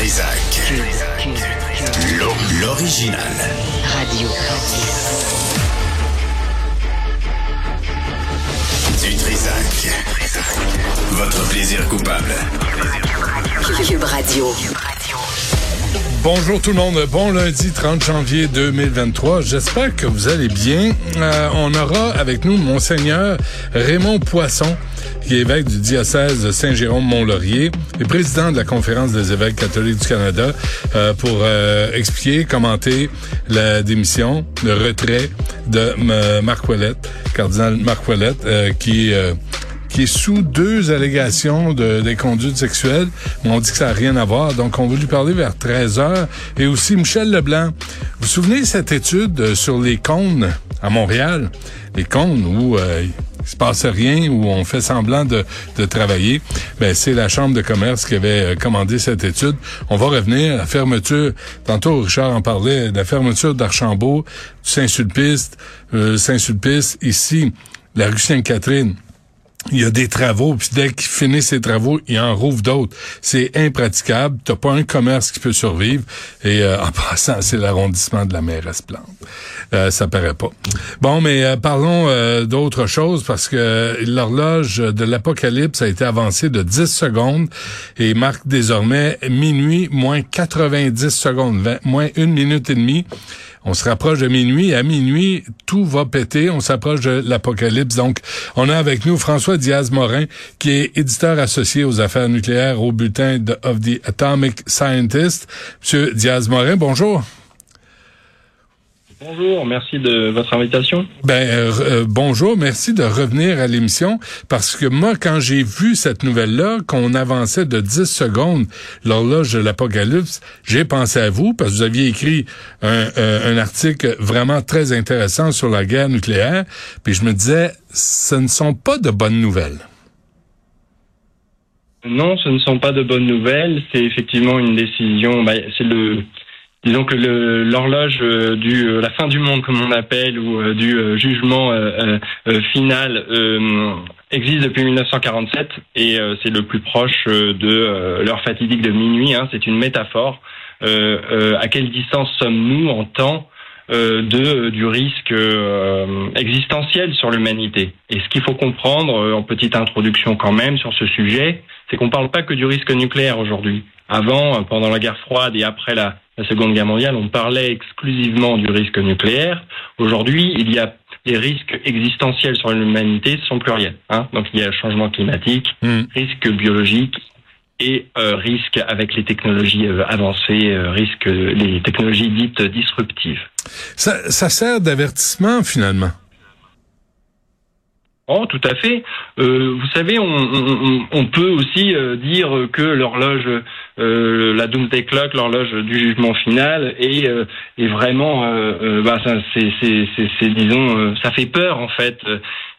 Trisac. L'original. Radio. Du Trisac. Votre plaisir coupable. Cube Radio. Bonjour tout le monde, bon lundi 30 janvier 2023. J'espère que vous allez bien. Euh, on aura avec nous Monseigneur Raymond Poisson, qui est évêque du diocèse de Saint-Jérôme-Mont-Laurier et président de la Conférence des évêques catholiques du Canada, euh, pour euh, expliquer, commenter la démission, le retrait de Marc Ouellette, cardinal Marc Ouellette, qui qui est sous deux allégations de, des conduites sexuelles. Mais on dit que ça n'a rien à voir. Donc, on va lui parler vers 13 heures. Et aussi, Michel Leblanc. Vous vous souvenez de cette étude euh, sur les cônes à Montréal? Les cônes où euh, il se passe rien, où on fait semblant de, de travailler. Ben, c'est la Chambre de commerce qui avait euh, commandé cette étude. On va revenir à la fermeture. Tantôt, Richard en parlait, la fermeture d'Archambault, Saint-Sulpice, Saint-Sulpice, ici, la rue Sainte-Catherine il y a des travaux, puis dès qu'il finit ses travaux, il en rouvre d'autres. C'est impraticable. T'as pas un commerce qui peut survivre. Et euh, en passant, c'est l'arrondissement de la mairesse Plante. Euh, ça paraît pas. Bon, mais euh, parlons euh, d'autre chose parce que l'horloge de l'apocalypse a été avancée de 10 secondes et marque désormais minuit moins 90 secondes, moins une minute et demie. On se rapproche de minuit. À minuit, tout va péter. On s'approche de l'apocalypse. Donc, on a avec nous François Diaz-Morin, qui est éditeur associé aux affaires nucléaires au bulletin de, of the Atomic Scientist. Monsieur Diaz-Morin, bonjour. Bonjour, merci de votre invitation. Ben euh, euh, bonjour, merci de revenir à l'émission parce que moi quand j'ai vu cette nouvelle là qu'on avançait de 10 secondes l'horloge de l'apocalypse, j'ai pensé à vous parce que vous aviez écrit un, un, article vraiment très intéressant sur la guerre nucléaire, puis je me disais ce ne sont pas de bonnes nouvelles. Non, ce ne sont pas de bonnes nouvelles. C'est effectivement une décision. Bah, c'est le disons que l'horloge euh, du euh, la fin du monde comme on appelle ou euh, du jugement final existe depuis 1947 et c'est le plus proche de l'heure fatidique de minuit. Hein, c'est une métaphore. à quelle distance sommes-nous en temps de du risque existentiel sur l'humanité? Et ce qu'il faut comprendre en petite introduction quand même sur ce sujet, c'est qu'on ne parle pas que du risque nucléaire aujourd'hui. Avant, pendant la guerre froide et après la, la Seconde Guerre mondiale, on parlait exclusivement du risque nucléaire. Aujourd'hui, il y a des risques existentiels sur l'humanité sont pluriels. Hein Donc il y a changement climatique, hmm. risque biologique et euh, risque avec les technologies euh, avancées, euh, risque les technologies dites disruptives. Ça, ça sert d'avertissement finalement. Tout à fait. Euh, vous savez, on, peut aussi euh, dire que l'horloge, euh, la Doomsday Clock, l'horloge du jugement final, est, vraiment, bah, c'est, disons, ça fait peur en fait.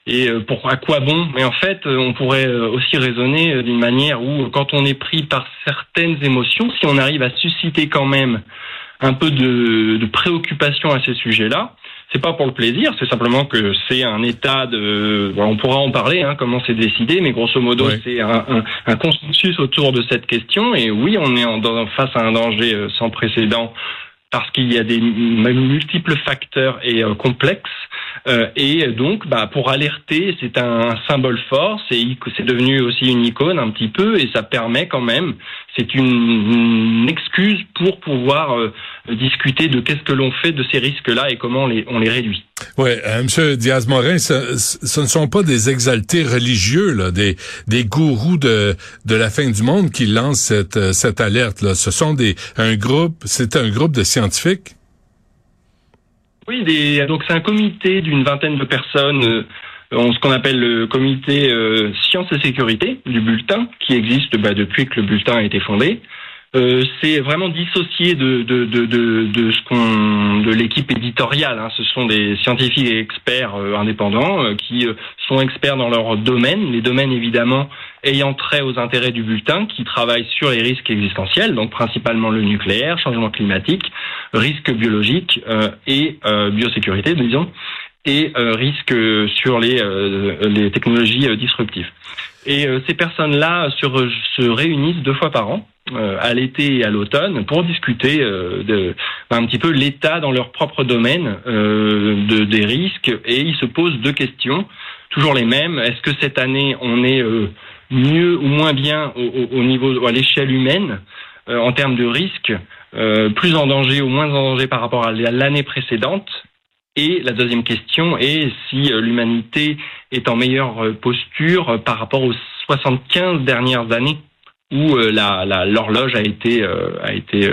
Et pour à quoi bon? Mais en fait, on pourrait aussi raisonner d'une manière où, quand on est pris par certaines émotions, si on arrive à susciter quand même un peu de, de préoccupation à ces sujets-là, c'est pas pour le plaisir, c'est simplement que c'est un état de. on pourra en parler, hein, comment c'est décidé, mais grosso modo, c'est un, un, un, consensus autour de cette question. Et oui, on est en, face à un danger euh, sans précédent parce qu'il y a des multiples facteurs et euh, complexes. Euh, et donc, bah, pour alerter, c'est un symbole fort. C'est c'est devenu aussi une icône un petit peu, et ça permet quand même. C'est une, une, excuse pour pouvoir euh, discuter de qu'est-ce que l'on fait de ces risques-là et comment on les, on les réduit. Oui, euh, Monsieur Diaz-Morin, ce, ce, ne sont pas des exaltés religieux, là, des, des gourous de, de la fin du monde qui lancent cette, euh, cette alerte. Là. Ce sont des un groupe, c'est un groupe de scientifiques? Oui, des, donc c'est un comité d'une vingtaine de personnes. Euh, ce qu'on appelle le comité euh, sciences et sécurité du bulletin, qui existe bah, depuis que le bulletin a été fondé. Euh, c'est vraiment dissocié de de de de, de ce qu'on de l'équipe éditoriale. Hein. Ce sont des scientifiques et experts euh, indépendants euh, qui sont experts dans leur domaine, les domaines évidemment ayant trait aux intérêts du bulletin, qui travaillent sur les risques existentiels, donc principalement le nucléaire, changement climatique, risques biologiques et biosécurité, disons, et risques sur les les technologies disruptives. Et ces personnes-là se, se réunissent deux fois par an à l'été et à l'automne pour discuter de un petit peu l'état dans leur propre domaine de, des risques et ils se posent deux questions, toujours les mêmes. Est-ce que cette année on est mieux ou moins bien au, au niveau à l'échelle humaine en termes de risques, plus en danger ou moins en danger par rapport à l'année précédente? Et la deuxième question est si euh, l'humanité est en meilleure euh, posture euh, par rapport aux 75 dernières années où l'horloge a été a été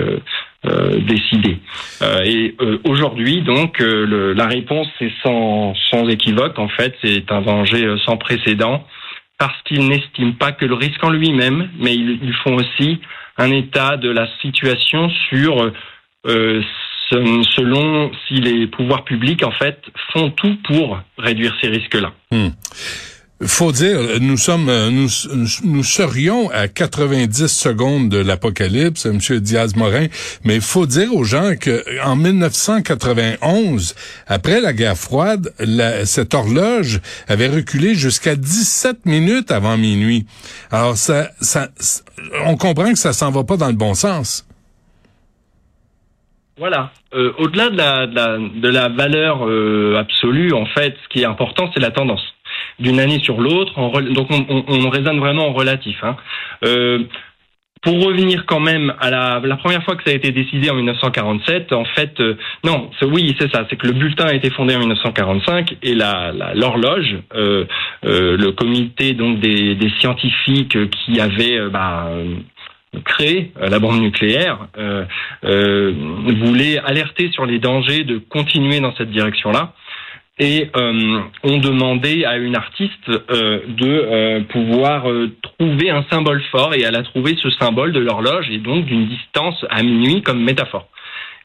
décidée. et aujourd'hui, donc, la réponse est sans sans équivoque. En fait, c'est un danger sans précédent parce qu'ils n'estiment pas que le risque en lui-même, mais ils, ils, font aussi un état de la situation sur selon si les pouvoirs publics en fait font tout pour réduire ces risques-là. Hmm. Faut dire, nous sommes, nous, nous serions à 90 secondes de l'apocalypse, Monsieur Diaz-Morin, mais il faut dire aux gens que en 1991, après la guerre froide, cette horloge avait reculé jusqu'à 17 minutes avant minuit. Alors ça, ça, on comprend que ça s'en va pas dans le bon sens. Voilà. Euh, au-delà de la, de la, de la valeur euh, absolue, en fait, ce qui est important, c'est la tendance. D'une année sur l'autre, donc on, on, on, raisonne vraiment en relatif. Hein. Euh, pour revenir quand même à la, la, première fois que ça a été décidé en 1947, en fait, euh, non, oui, c'est ça, c'est que le bulletin a été fondé en 1945 et la, l'horloge, euh, euh, le comité donc des, des scientifiques qui avaient bah, créé euh, la bombe nucléaire euh, euh, voulait alerter sur les dangers de continuer dans cette direction-là et euh, on demandait à une artiste euh, de pouvoir trouver un symbole fort et elle a trouvé ce symbole de l'horloge et donc d'une distance à minuit comme métaphore.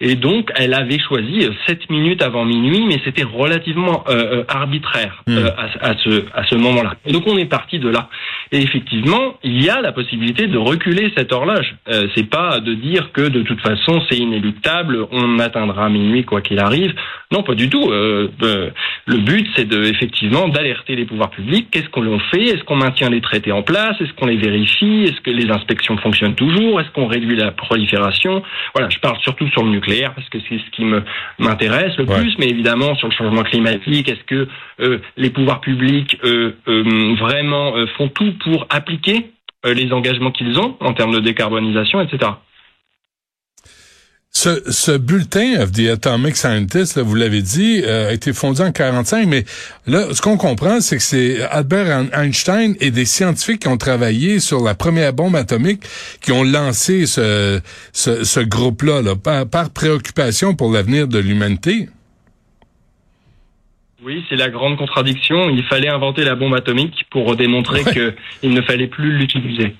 Et donc, elle avait choisi 7 minutes avant minuit, mais c'était relativement euh, euh arbitraire hmm. euh, à, à, ce, à ce moment-là. Donc, on est parti de là. Et effectivement, il y a la possibilité de reculer cette horloge. Euh, c'est pas de dire que de toute façon c'est inéluctable, on atteindra minuit quoi qu'il arrive. Non, pas du tout. Euh, le but, c'est de effectivement d'alerter les pouvoirs publics. Qu'est-ce qu'on fait? Est-ce qu'on maintient les traités en place? Est-ce qu'on les vérifie? Est-ce que les inspections fonctionnent toujours? Est-ce qu'on réduit la prolifération? Voilà, je parle surtout sur le nucléaire parce que c'est ce qui me m'intéresse le plus, mais évidemment sur le changement climatique, est-ce que euh, les pouvoirs publics euh, euh, vraiment font tout pour appliquer les engagements qu'ils ont en termes de décarbonisation, etc. Ce, ce, bulletin of the Atomic Scientist, vous l'avez dit, euh, a été fondé en 45, mais là, ce qu'on comprend, c'est que c'est Albert Einstein et des scientifiques qui ont travaillé sur la première bombe atomique qui ont lancé ce, ce, ce groupe-là, là, par, par, préoccupation pour l'avenir de l'humanité. Oui, c'est la grande contradiction. Il fallait inventer la bombe atomique pour démontrer qu'il ne fallait plus l'utiliser.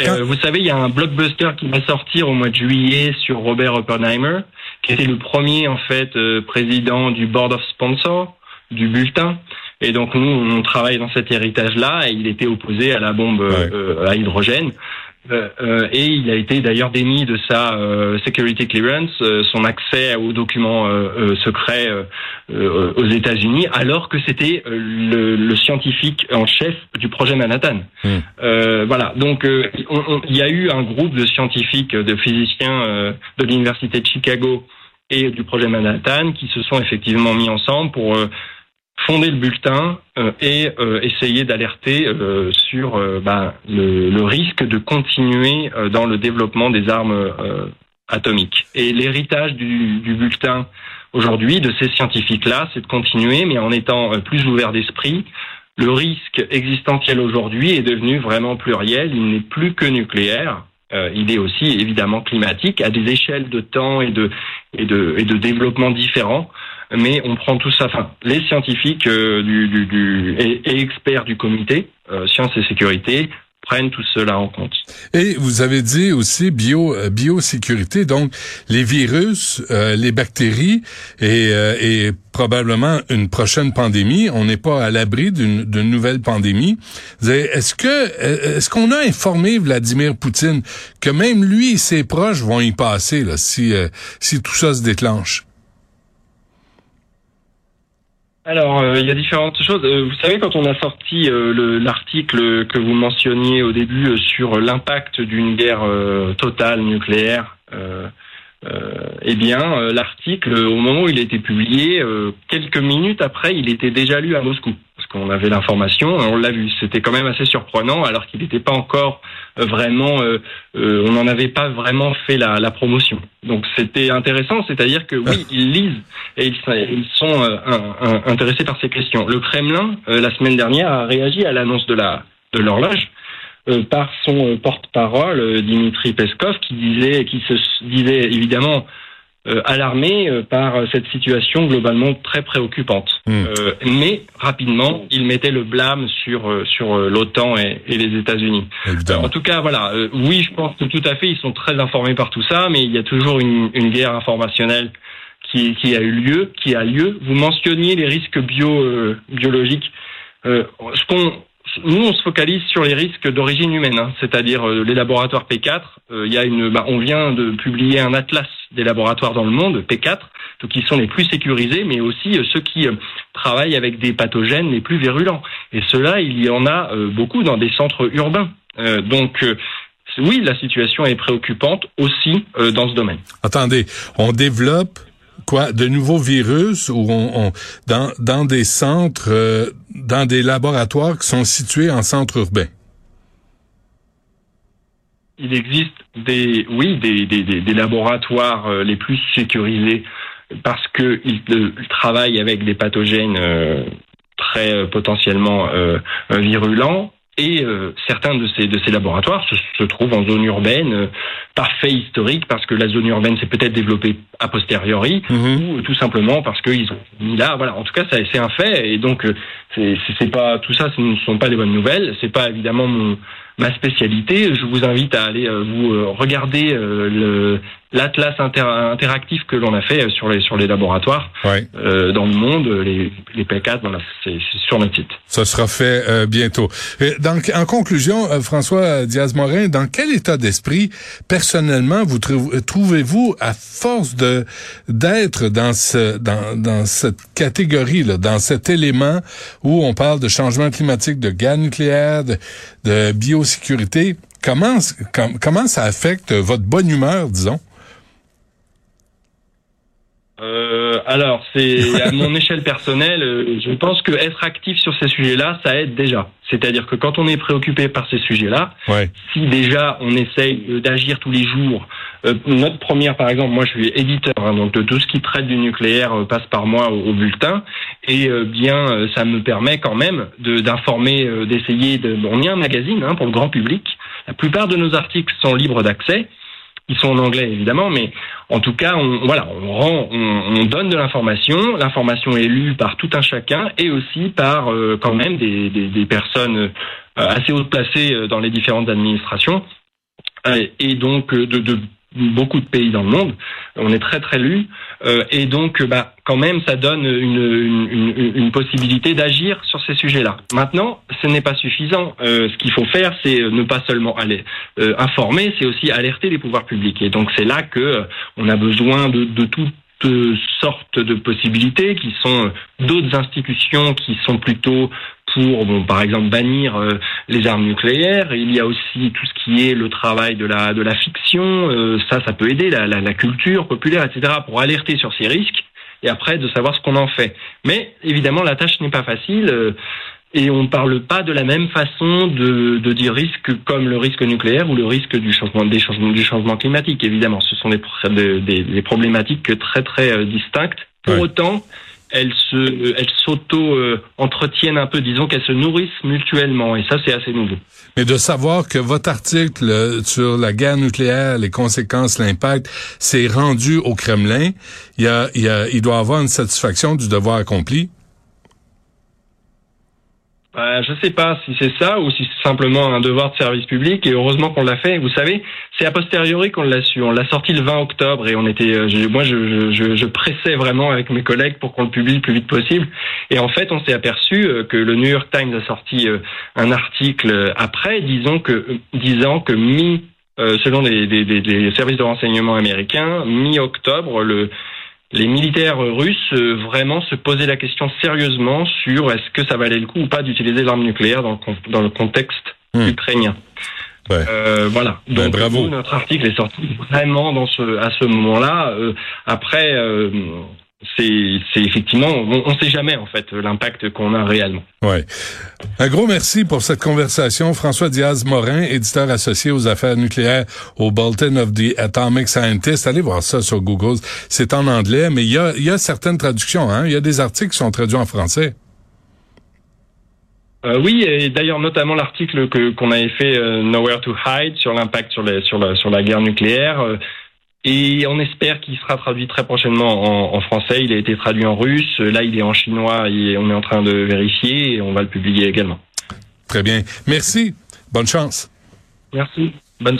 Euh, vous savez, il y a un blockbuster qui va sortir au mois de juillet sur Robert Oppenheimer, qui était le premier en fait euh, président du board of sponsors du bulletin. Et donc nous, on travaille dans cet héritage-là, et il était opposé à la bombe euh, à hydrogène. Euh, euh, et il a été d'ailleurs démis de sa euh, security clearance, son accès aux documents secrets aux États-Unis, alors que c'était le, le, scientifique en chef du projet Manhattan. Hmm. voilà, donc il y a eu un groupe de scientifiques, de physiciens de l'université de Chicago et du projet Manhattan qui se sont effectivement mis ensemble pour fonder le bulletin euh, et euh, essayer d'alerter euh, sur bah, le, le, risque de continuer dans le développement des armes atomiques. Et l'héritage du, du, bulletin aujourd'hui de ces scientifiques-là, c'est de continuer, mais en étant plus ouvert d'esprit. Le risque existentiel aujourd'hui est devenu vraiment pluriel, il n'est plus que nucléaire. il est aussi évidemment climatique à des échelles de temps et de, et de, et de développement différents mais on prend tout ça. Enfin, les scientifiques euh, du, du, du, et, experts du comité euh, sciences et sécurité prennent tout cela en compte. Et vous avez dit aussi bio euh, biosécurité, donc les virus, les bactéries et, et, probablement une prochaine pandémie. On n'est pas à l'abri d'une nouvelle pandémie. Est-ce que est-ce qu'on a informé Vladimir Poutine que même lui et ses proches vont y passer là, si si tout ça se déclenche? Alors, euh, il y a différentes choses. Euh, vous savez, quand on a sorti euh, l'article que vous mentionniez au début sur l'impact d'une guerre totale nucléaire, eh bien, l'article, au moment où il a été publié, quelques minutes après, il était déjà lu à Moscou on avait l'information, on l'a vu. C'était quand même assez surprenant, alors qu'il n'était pas encore euh, vraiment, euh, euh, on n'en avait pas vraiment fait la, promotion. Donc c'était intéressant, c'est-à-dire que oui, ils lisent et ils, sont intéressés par ces questions. Le Kremlin, la semaine dernière, a réagi à l'annonce de la de l'horloge. Par son porte-parole Dimitri Peskov qui disait qui se disait évidemment euh, alarmé euh, par cette situation globalement très préoccupante. Hmm. Euh, mais rapidement, il mettait le blâme sur sur l'OTAN et, et, les États-Unis. en tout cas, voilà. oui, je pense que tout à fait, ils sont très informés par tout ça, mais il y a toujours une, une guerre informationnelle qui, qui, a eu lieu, qui a lieu. Vous mentionniez les risques bio biologiques. ce qu'on nous, on se focalise sur les risques d'origine humaine, hein, c'est-à-dire euh, les laboratoires P4. Euh, y a une, bah, on vient de publier un atlas des laboratoires dans le monde P4, donc qui sont les plus sécurisés, mais aussi euh, ceux qui travaillent avec des pathogènes les plus virulents. Et cela, il y en a beaucoup dans des centres urbains. donc oui, la situation est préoccupante aussi dans ce domaine. Attendez, on développe quoi de nouveaux virus ou on, dans dans des centres euh, dans des laboratoires qui sont situés en centre urbain? Il existe des oui des, des, des laboratoires euh, les plus sécurisés parce que ils, euh, travaillent avec des pathogènes très potentiellement virulents et euh, certains de ces, de ces laboratoires se, se trouvent en zone urbaine, euh, par fait historique, parce que la zone urbaine s'est peut-être développée a posteriori, mhm. ou tout simplement parce qu'ils ont mis là. Voilà, en tout cas, c'est un fait. Et donc, euh, c'est pas tout ça, ce ne sont pas des bonnes nouvelles. C'est pas évidemment mon, ma spécialité. Je vous invite à aller vous regarder le l'atlas interactif que l'on a fait sur les sur les laboratoires euh, dans le monde, les, les P4, voilà, c'est sur notre site. Ça sera fait euh, bientôt. donc, en conclusion, euh, François Diaz-Morin, dans quel état d'esprit, personnellement, vous trouvez-vous à force de d'être dans ce dans dans cette catégorie là, dans cet élément où on parle de changement climatique, de gaz nucléaire, de, de biosécurité? Comment, comment ça affecte votre bonne humeur, disons? Euh, alors, c'est à mon échelle personnelle, euh, je pense que être actif sur ces sujets-là, ça aide déjà. C'est-à-dire que quand on est préoccupé par ces sujets-là, si déjà on essaye d'agir tous les jours, euh, notre première, par exemple, moi je suis éditeur, hein, donc tout ce qui traite du nucléaire euh, passe par moi au, bulletin, et bien ça me permet quand même d'informer, d'essayer de. on est un magazine hein, pour le grand public. La plupart de nos articles sont libres d'accès. Ils sont en anglais évidemment, mais en tout cas, on, voilà, on rend, on, donne de l'information. L'information est lue par tout un chacun et aussi par euh, quand même des, des, des personnes euh, assez haut placées euh, dans les différentes administrations et donc de, de beaucoup de pays dans le monde. On est très très lu euh, et donc bah quand même ça donne une, une, une possibilité d'agir sur ces sujets-là. Maintenant, ce n'est pas suffisant. Euh, ce qu'il faut faire, c'est ne pas seulement aller euh, informer, c'est aussi alerter les pouvoirs publics. Et donc c'est là que euh, on a besoin de, de toutes sortes de possibilités qui sont d'autres institutions qui sont plutôt pour, bon, par exemple, bannir euh, les armes nucléaires. Il y a aussi tout ce qui est le travail de la, de la fiction. Euh, ça, ça peut aider la, la, la, culture populaire, etc., pour alerter sur ces risques et après de savoir ce qu'on en fait. Mais évidemment, la tâche n'est pas facile. Euh, et on ne parle pas de la même façon de, de dire risque comme le risque nucléaire ou le risque du changement, des changements, du changement climatique. Évidemment, ce sont des, des, des problématiques très très distinctes. Pour autant, elles se, elles s'auto-entretiennent un peu, disons qu'elles se nourrissent mutuellement, et ça c'est assez nouveau. Mais de savoir que votre article euh, sur la guerre nucléaire, les conséquences, l'impact, s'est rendu au Kremlin, il, y a, il, y il doit avoir une satisfaction du devoir accompli. Bah, je sais pas si c'est ça ou si c'est simplement un devoir de service public et heureusement qu'on l'a fait. Vous savez, c'est a posteriori qu'on l'a su. On l'a sorti le 20 octobre et on était, euh, moi je, je, je, pressais vraiment avec mes collègues pour qu'on le publie le plus vite possible. Et en fait, on s'est aperçu euh, que le New York Times a sorti euh, un article après, disons que, disant que mi, selon les, les, les services de renseignement américains, mi-octobre, le les militaires russes vraiment se posaient la question sérieusement sur est-ce que ça valait le coup ou pas d'utiliser l'arme nucléaire dans le, dans le contexte hmm. ukrainien. voilà. Ben, Donc bravo. notre article est sorti vraiment dans ce à ce moment-là. après, c'est effectivement, on ne sait jamais en fait l'impact qu'on a réellement. Ouais. Un gros merci pour cette conversation, François Diaz-Morin, éditeur associé aux affaires nucléaires au Bulletin of the Atomic Scientist. Allez voir ça sur Google. C'est en anglais, mais il y a, y a certaines traductions. Hein? Il y a des articles qui sont traduits en français. Euh, oui, et d'ailleurs notamment l'article que qu'on avait fait euh, Nowhere to Hide sur l'impact sur, les, sur, la, sur la guerre nucléaire. Euh, et on espère qu'il sera traduit très prochainement en, français. Il a été traduit en russe. Là, il est en chinois et on est en train de vérifier et on va le publier également. Très bien. Merci. Bonne chance. Merci.